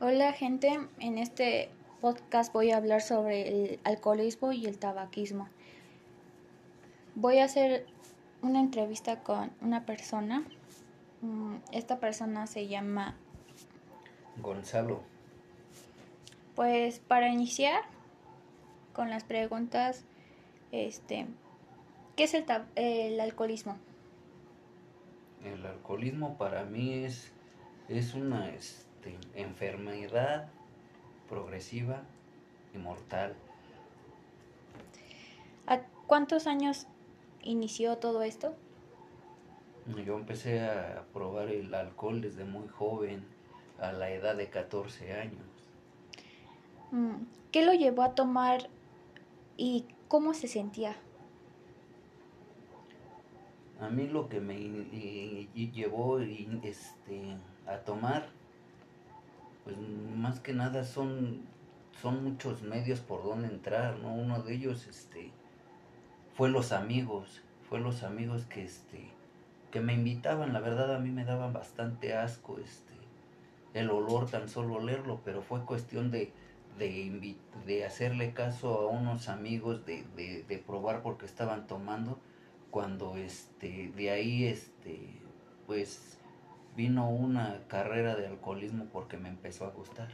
Hola gente, en este podcast voy a hablar sobre el alcoholismo y el tabaquismo. Voy a hacer una entrevista con una persona. Mm, esta persona se llama Gonzalo. Pues para iniciar con las preguntas, este, ¿qué es el, el alcoholismo? El alcoholismo para mí es, es una... Este, enfermedad progresiva y mortal. ¿A cuántos años inició todo esto? Yo empecé a probar el alcohol desde muy joven, a la edad de 14 años. Mm, ¿Qué lo llevó a tomar y cómo se sentía? A mí lo que me llevó este, a tomar pues más que nada son, son muchos medios por donde entrar, ¿no? Uno de ellos, este, fue los amigos, fue los amigos que, este, que me invitaban, la verdad a mí me daban bastante asco, este, el olor, tan solo olerlo, pero fue cuestión de, de, hacerle caso a unos amigos, de, de, de probar porque estaban tomando, cuando, este, de ahí, este, pues, vino una carrera de alcoholismo porque me empezó a gustar.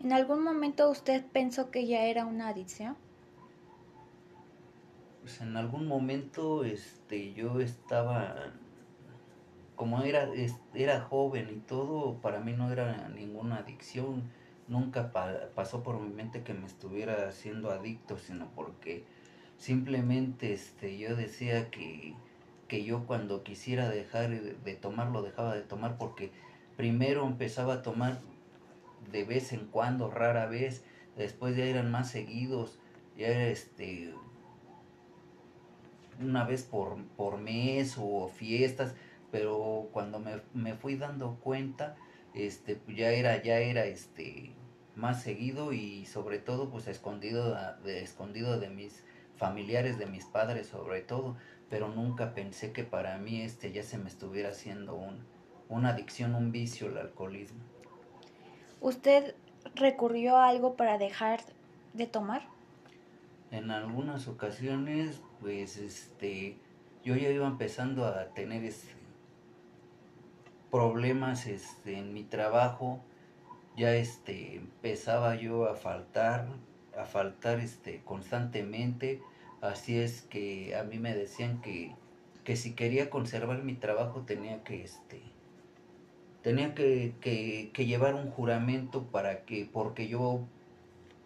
¿En algún momento usted pensó que ya era una adicción? Pues en algún momento este yo estaba como era era joven y todo, para mí no era ninguna adicción, nunca pasó por mi mente que me estuviera haciendo adicto, sino porque simplemente este yo decía que que yo cuando quisiera dejar de tomar lo dejaba de tomar porque primero empezaba a tomar de vez en cuando, rara vez, después ya eran más seguidos, ya era este una vez por, por mes o fiestas, pero cuando me, me fui dando cuenta, este ya era, ya era este más seguido y sobre todo pues escondido de, escondido de mis familiares, de mis padres sobre todo, pero nunca pensé que para mí este ya se me estuviera haciendo un, una adicción, un vicio el alcoholismo. ¿Usted recurrió a algo para dejar de tomar? En algunas ocasiones, pues este, yo ya iba empezando a tener este, problemas este, en mi trabajo, ya este, empezaba yo a faltar, a faltar este, constantemente, Así es que a mí me decían que, que si quería conservar mi trabajo tenía que este tenía que, que, llevar un juramento para que porque yo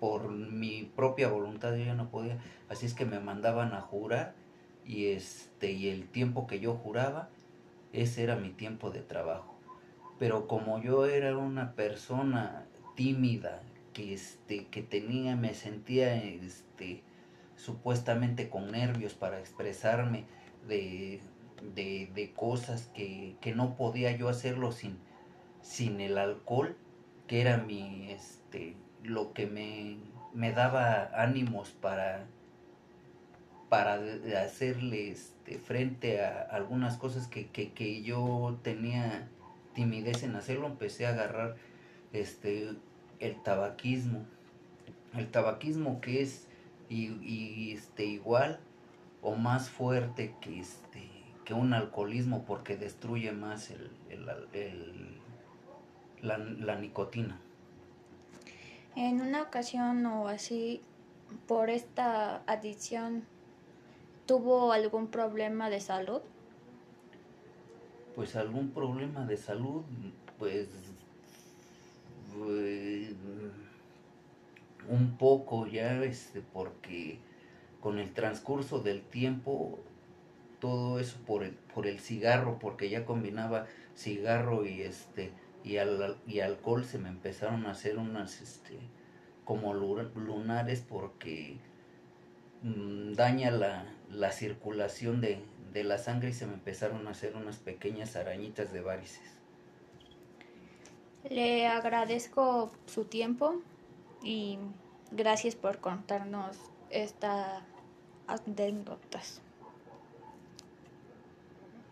por mi propia voluntad yo ya no podía. Así es que me mandaban a jurar y este y el tiempo que yo juraba ese era mi tiempo de trabajo. Pero como yo era una persona tímida que este que tenía me sentía este supuestamente con nervios para expresarme de, de, cosas que, que, no podía yo hacerlo sin, sin el alcohol, que era mi, este, lo que me, me daba ánimos para, para hacerle este, frente a algunas cosas que, que, que, yo tenía timidez en hacerlo, empecé a agarrar este, el tabaquismo. El tabaquismo que es y, este, igual o más fuerte que, este, que un alcoholismo porque destruye más el, el, la, la nicotina. En una ocasión o así, por esta adicción, ¿tuvo algún problema de salud? Pues algún problema de salud, pues, pues un poco ya, este, porque con el transcurso del tiempo, todo eso por el, por el cigarro, porque ya combinaba cigarro y este y, al, y alcohol se me empezaron a hacer unas este como lunares porque mm, daña la, la circulación de, de la sangre y se me empezaron a hacer unas pequeñas arañitas de varices. Le agradezco su tiempo y gracias por contarnos estas anécdotas.